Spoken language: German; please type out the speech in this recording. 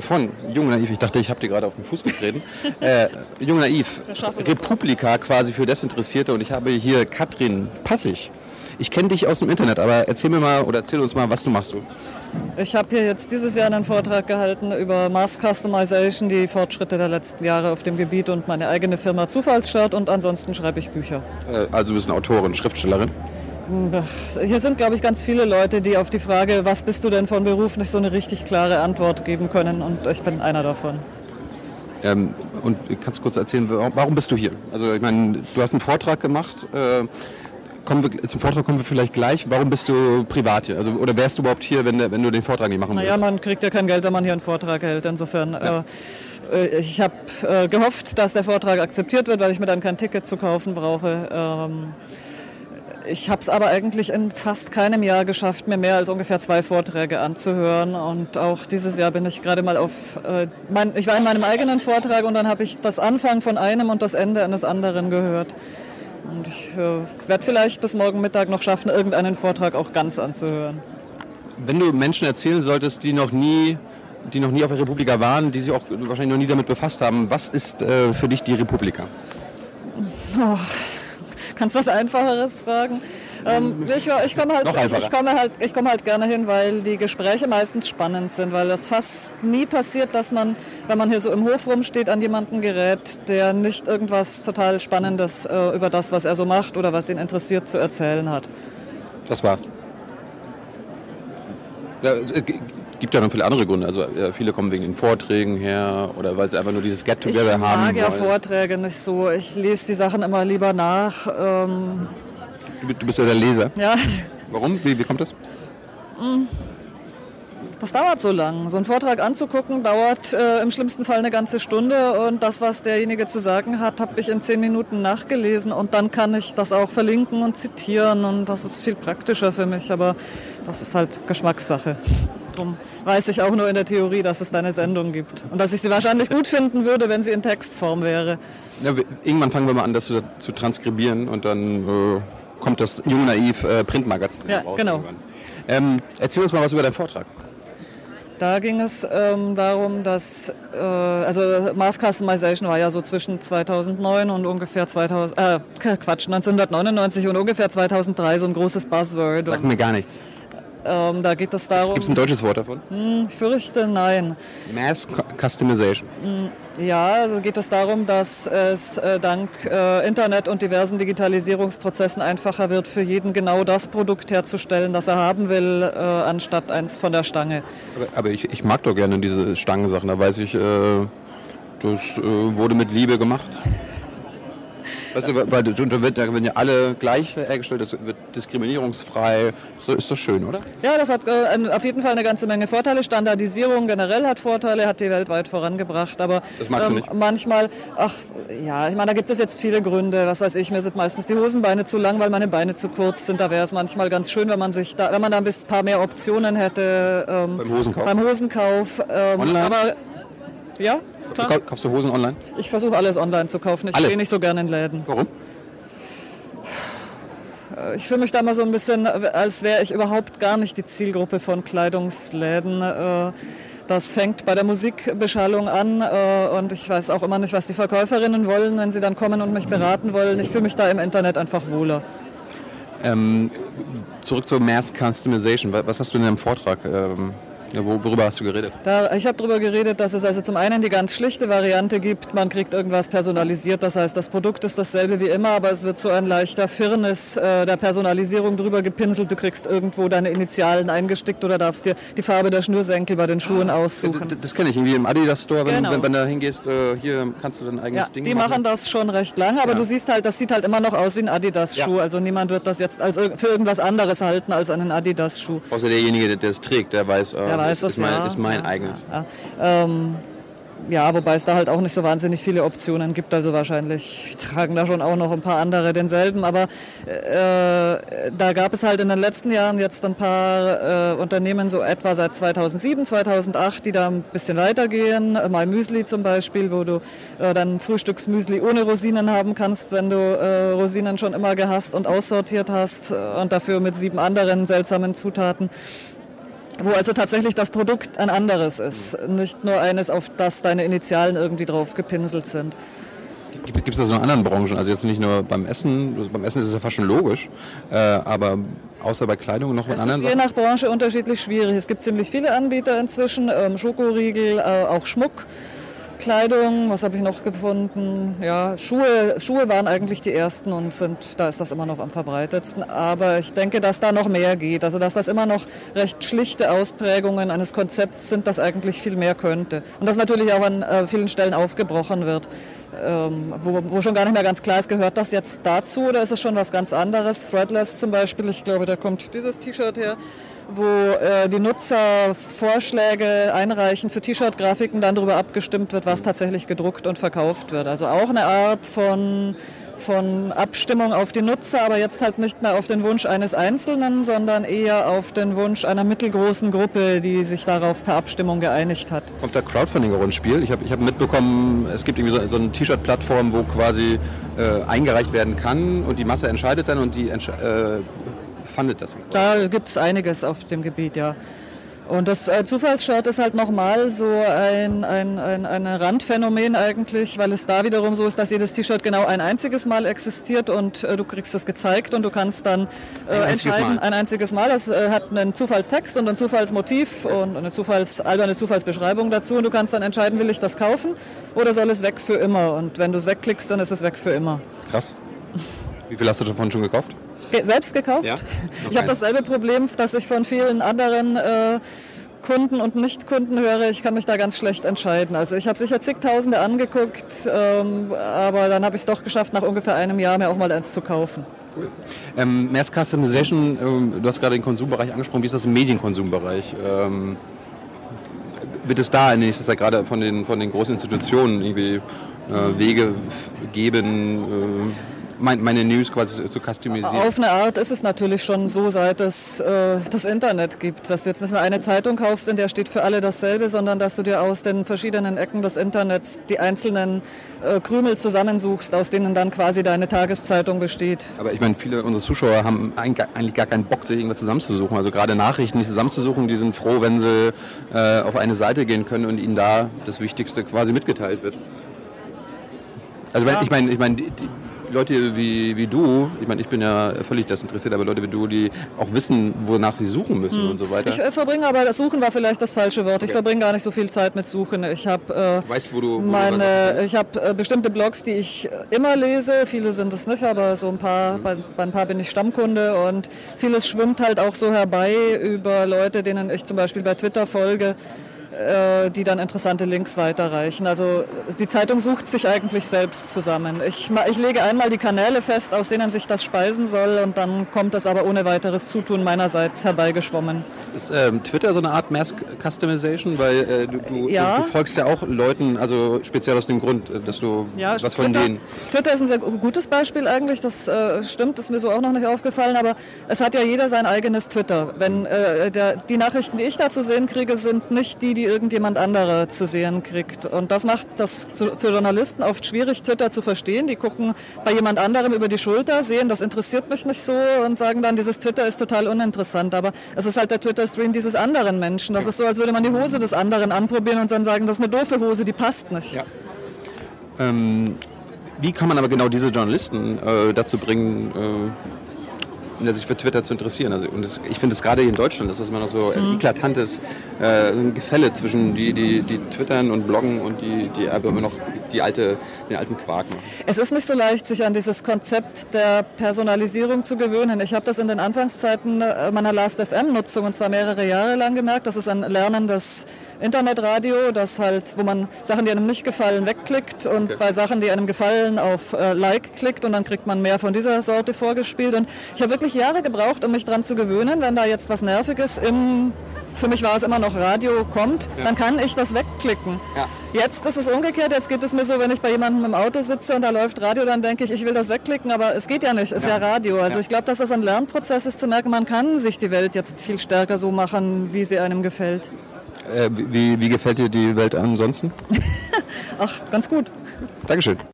von Jung Naiv, ich dachte, ich habe dir gerade auf den Fuß getreten. äh, Jung Naiv, Republika quasi für Desinteressierte und ich habe hier Katrin Passig. Ich kenne dich aus dem Internet, aber erzähl mir mal oder erzähl uns mal, was du machst du. Ich habe hier jetzt dieses Jahr einen Vortrag gehalten über Mass Customization, die Fortschritte der letzten Jahre auf dem Gebiet und meine eigene Firma Zufallsstart und ansonsten schreibe ich Bücher. Äh, also du bist eine Autorin, Schriftstellerin. Hier sind, glaube ich, ganz viele Leute, die auf die Frage, was bist du denn von Beruf, nicht so eine richtig klare Antwort geben können. Und ich bin einer davon. Ähm, und kannst du kurz erzählen, warum bist du hier? Also ich meine, du hast einen Vortrag gemacht. Äh, kommen wir, zum Vortrag kommen wir vielleicht gleich. Warum bist du privat hier? Also, oder wärst du überhaupt hier, wenn, wenn du den Vortrag nicht machen würdest? Naja, man kriegt ja kein Geld, wenn man hier einen Vortrag hält. Insofern, ja. äh, ich habe äh, gehofft, dass der Vortrag akzeptiert wird, weil ich mir dann kein Ticket zu kaufen brauche. Ähm, ich habe es aber eigentlich in fast keinem Jahr geschafft, mir mehr als ungefähr zwei Vorträge anzuhören. Und auch dieses Jahr bin ich gerade mal auf, äh, mein, ich war in meinem eigenen Vortrag und dann habe ich das Anfang von einem und das Ende eines anderen gehört. Und ich äh, werde vielleicht bis morgen Mittag noch schaffen, irgendeinen Vortrag auch ganz anzuhören. Wenn du Menschen erzählen solltest, die noch nie die noch nie auf der Republika waren, die sich auch wahrscheinlich noch nie damit befasst haben. Was ist äh, für dich die Republika? Oh, Kannst du was Einfacheres fragen? Ähm, ich, ich komme halt, ich, ich komme halt, ich komme halt gerne hin, weil die Gespräche meistens spannend sind, weil das fast nie passiert, dass man, wenn man hier so im Hof rumsteht, an jemanden gerät, der nicht irgendwas total Spannendes äh, über das, was er so macht oder was ihn interessiert, zu erzählen hat. Das war's. Gibt ja noch viele andere Gründe. Also äh, viele kommen wegen den Vorträgen her oder weil sie einfach nur dieses Get-Together haben. Ich mag ja Vorträge nicht so. Ich lese die Sachen immer lieber nach. Ähm du bist ja der Leser. Ja. Warum? Wie, wie kommt das? Mm. Das dauert so lang. So einen Vortrag anzugucken dauert äh, im schlimmsten Fall eine ganze Stunde und das, was derjenige zu sagen hat, habe ich in zehn Minuten nachgelesen und dann kann ich das auch verlinken und zitieren und das ist viel praktischer für mich, aber das ist halt Geschmackssache. Darum weiß ich auch nur in der Theorie, dass es da eine Sendung gibt. Und dass ich sie wahrscheinlich gut finden würde, wenn sie in Textform wäre. Ja, irgendwann fangen wir mal an, das zu, zu transkribieren und dann äh, kommt das Jung Naiv äh, Printmagazin ja, raus. Genau. Ähm, erzähl uns mal was über deinen Vortrag. Da ging es ähm, darum, dass, äh, also Mass Customization war ja so zwischen 2009 und ungefähr 2000, äh, Quatsch, 1999 und ungefähr 2003 so ein großes Buzzword. Sagt mir gar nichts. Ähm, da geht es darum. Gibt es ein deutsches Wort davon? Hm, ich fürchte nein. Mass Customization. Hm, ja, also geht es darum, dass es äh, dank äh, Internet und diversen Digitalisierungsprozessen einfacher wird, für jeden genau das Produkt herzustellen, das er haben will, äh, anstatt eins von der Stange. Aber, aber ich, ich, mag doch gerne diese Stangensachen. Da weiß ich, äh, das äh, wurde mit Liebe gemacht. Weißt du, weil da werden ja alle gleich hergestellt, das wird diskriminierungsfrei. So ist das schön, oder? Ja, das hat äh, auf jeden Fall eine ganze Menge Vorteile. Standardisierung generell hat Vorteile, hat die weltweit vorangebracht. Aber ähm, manchmal, ach ja, ich meine, da gibt es jetzt viele Gründe. Was weiß ich, mir sind meistens die Hosenbeine zu lang, weil meine Beine zu kurz sind. Da wäre es manchmal ganz schön, wenn man sich da, wenn man da ein paar mehr Optionen hätte. Ähm, beim Hosenkauf. Beim Hosenkauf. Ähm, Online? Aber, ja, klar. Kaufst du Hosen online? Ich versuche alles online zu kaufen. Ich gehe nicht so gerne in Läden. Warum? Äh, ich fühle mich da mal so ein bisschen, als wäre ich überhaupt gar nicht die Zielgruppe von Kleidungsläden. Äh, das fängt bei der Musikbeschallung an äh, und ich weiß auch immer nicht, was die Verkäuferinnen wollen, wenn sie dann kommen und mich beraten wollen. Ich fühle mich da im Internet einfach wohler. Ähm, zurück zur Mass Customization. Was hast du in deinem Vortrag ähm, ja, worüber hast du geredet? Da, ich habe darüber geredet, dass es also zum einen die ganz schlichte Variante gibt, man kriegt irgendwas personalisiert, das heißt, das Produkt ist dasselbe wie immer, aber es wird so ein leichter Firnis äh, der Personalisierung drüber gepinselt. Du kriegst irgendwo deine Initialen eingestickt oder darfst dir die Farbe der Schnürsenkel bei den Schuhen ah, aussuchen. Das, das kenne ich irgendwie im Adidas Store, wenn, genau. wenn, wenn du da hingehst, äh, hier kannst du dein eigenes ja, Ding die machen. Die machen das schon recht lange, aber ja. du siehst halt, das sieht halt immer noch aus wie ein Adidas-Schuh. Ja. Also niemand wird das jetzt als, für irgendwas anderes halten als einen Adidas-Schuh. Außer derjenige, der es trägt, der weiß, äh, der weiß ist, das, mein, ist mein ja, eigenes. Ja, ähm, ja, wobei es da halt auch nicht so wahnsinnig viele Optionen gibt. Also wahrscheinlich tragen da schon auch noch ein paar andere denselben. Aber äh, da gab es halt in den letzten Jahren jetzt ein paar äh, Unternehmen, so etwa seit 2007, 2008, die da ein bisschen weitergehen. My Müsli zum Beispiel, wo du äh, dann Frühstücksmüsli ohne Rosinen haben kannst, wenn du äh, Rosinen schon immer gehasst und aussortiert hast äh, und dafür mit sieben anderen seltsamen Zutaten wo also tatsächlich das Produkt ein anderes ist, nicht nur eines, auf das deine Initialen irgendwie drauf gepinselt sind. Gibt es das in anderen Branchen? Also jetzt nicht nur beim Essen, also beim Essen ist es ja fast schon logisch, äh, aber außer bei Kleidung noch mit es anderen ist je nach Branche unterschiedlich schwierig. Es gibt ziemlich viele Anbieter inzwischen, ähm, Schokoriegel, äh, auch Schmuck. Kleidung, was habe ich noch gefunden? Ja, Schuhe, Schuhe waren eigentlich die ersten und sind, da ist das immer noch am verbreitetsten. Aber ich denke, dass da noch mehr geht. Also, dass das immer noch recht schlichte Ausprägungen eines Konzepts sind, das eigentlich viel mehr könnte. Und das natürlich auch an äh, vielen Stellen aufgebrochen wird. Ähm, wo, wo, schon gar nicht mehr ganz klar ist, gehört das jetzt dazu oder ist es schon was ganz anderes? Threadless zum Beispiel, ich glaube, da kommt dieses T-Shirt her wo äh, die Nutzer Vorschläge einreichen für T-Shirt-Grafiken, dann darüber abgestimmt wird, was tatsächlich gedruckt und verkauft wird. Also auch eine Art von, von Abstimmung auf die Nutzer, aber jetzt halt nicht mehr auf den Wunsch eines Einzelnen, sondern eher auf den Wunsch einer mittelgroßen Gruppe, die sich darauf per Abstimmung geeinigt hat. Kommt da Crowdfunding auch ins Spiel? Ich habe ich hab mitbekommen, es gibt irgendwie so, so eine T-Shirt-Plattform, wo quasi äh, eingereicht werden kann und die Masse entscheidet dann und die äh, fandet das? Da gibt es einiges auf dem Gebiet, ja. Und das äh, Zufallsshirt ist halt nochmal so ein, ein, ein, ein Randphänomen eigentlich, weil es da wiederum so ist, dass jedes T-Shirt genau ein einziges Mal existiert und äh, du kriegst es gezeigt und du kannst dann äh, ein entscheiden, Mal. ein einziges Mal. Das äh, hat einen Zufallstext und ein Zufallsmotiv und eine Zufalls, alberne Zufallsbeschreibung dazu und du kannst dann entscheiden, will ich das kaufen oder soll es weg für immer. Und wenn du es wegklickst, dann ist es weg für immer. Krass. Wie viel hast du davon schon gekauft? Selbst gekauft. Ja? Ich habe dasselbe Problem, das ich von vielen anderen äh, Kunden und Nicht-Kunden höre. Ich kann mich da ganz schlecht entscheiden. Also ich habe sicher zigtausende angeguckt, ähm, aber dann habe ich es doch geschafft, nach ungefähr einem Jahr mir auch mal eins zu kaufen. Cool. Ähm, Mass Customization, ähm, du hast gerade den Konsumbereich angesprochen. Wie ist das im Medienkonsumbereich? Ähm, wird es da in nächster Zeit gerade von den, von den großen Institutionen irgendwie äh, Wege geben? Äh, meine News quasi zu customisieren? Auf eine Art ist es natürlich schon so, seit es äh, das Internet gibt, dass du jetzt nicht mehr eine Zeitung kaufst, in der steht für alle dasselbe, sondern dass du dir aus den verschiedenen Ecken des Internets die einzelnen äh, Krümel zusammensuchst, aus denen dann quasi deine Tageszeitung besteht. Aber ich meine, viele unserer Zuschauer haben eigentlich gar keinen Bock, sich irgendwas zusammenzusuchen. Also gerade Nachrichten nicht zusammenzusuchen, die sind froh, wenn sie äh, auf eine Seite gehen können und ihnen da das Wichtigste quasi mitgeteilt wird. Also ja. ich meine, ich meine, Leute wie, wie du, ich meine, ich bin ja völlig desinteressiert, aber Leute wie du, die auch wissen, wonach sie suchen müssen hm. und so weiter. Ich äh, verbringe aber, das Suchen war vielleicht das falsche Wort. Ich okay. verbringe gar nicht so viel Zeit mit Suchen. Ich habe äh, weißt, wo du, wo meine, ich habe äh, bestimmte Blogs, die ich immer lese. Viele sind es nicht, aber so ein paar, mhm. bei, bei ein paar bin ich Stammkunde und vieles schwimmt halt auch so herbei über Leute, denen ich zum Beispiel bei Twitter folge äh, die dann interessante Links weiterreichen. Also die Zeitung sucht sich eigentlich selbst zusammen. Ich, ich lege einmal die Kanäle fest, aus denen sich das speisen soll und dann kommt das aber ohne weiteres Zutun meinerseits herbeigeschwommen. Ist ähm, Twitter so eine Art Mass Customization? Weil äh, du, du, ja. du, folgst ja auch Leuten, also speziell aus dem Grund, äh, dass du ja, was von Twitter, denen... Twitter ist ein sehr gutes Beispiel eigentlich, das äh, stimmt, ist mir so auch noch nicht aufgefallen, aber es hat ja jeder sein eigenes Twitter. Wenn äh, der, die Nachrichten, die ich da zu sehen kriege, sind nicht die, die die irgendjemand andere zu sehen kriegt. Und das macht das für Journalisten oft schwierig, Twitter zu verstehen. Die gucken bei jemand anderem über die Schulter, sehen, das interessiert mich nicht so und sagen dann, dieses Twitter ist total uninteressant. Aber es ist halt der Twitter-Stream dieses anderen Menschen. Das ist so, als würde man die Hose des anderen anprobieren und dann sagen, das ist eine doofe Hose, die passt nicht. Ja. Ähm, wie kann man aber genau diese Journalisten äh, dazu bringen, äh sich für Twitter zu interessieren. Also, und das, ich finde es gerade in Deutschland, ist das immer noch so ein mhm. eklatantes äh, Gefälle zwischen die, die, die twittern und bloggen und die, die aber immer noch die alte, den alten Quark machen. Es ist nicht so leicht, sich an dieses Konzept der Personalisierung zu gewöhnen. Ich habe das in den Anfangszeiten äh, meiner Last-FM-Nutzung und zwar mehrere Jahre lang gemerkt. Das ist ein lernendes Internetradio, das halt, wo man Sachen, die einem nicht gefallen, wegklickt und okay. bei Sachen, die einem gefallen, auf äh, Like klickt und dann kriegt man mehr von dieser Sorte vorgespielt. Und ich habe wirklich Jahre gebraucht, um mich daran zu gewöhnen, wenn da jetzt was Nerviges im, für mich war es immer noch Radio, kommt, ja. dann kann ich das wegklicken. Ja. Jetzt ist es umgekehrt, jetzt geht es mir so, wenn ich bei jemandem im Auto sitze und da läuft Radio, dann denke ich, ich will das wegklicken, aber es geht ja nicht, es ist ja, ja Radio. Also ich glaube, dass das ein Lernprozess ist, zu merken, man kann sich die Welt jetzt viel stärker so machen, wie sie einem gefällt. Äh, wie, wie gefällt dir die Welt ansonsten? Ach, ganz gut. Dankeschön.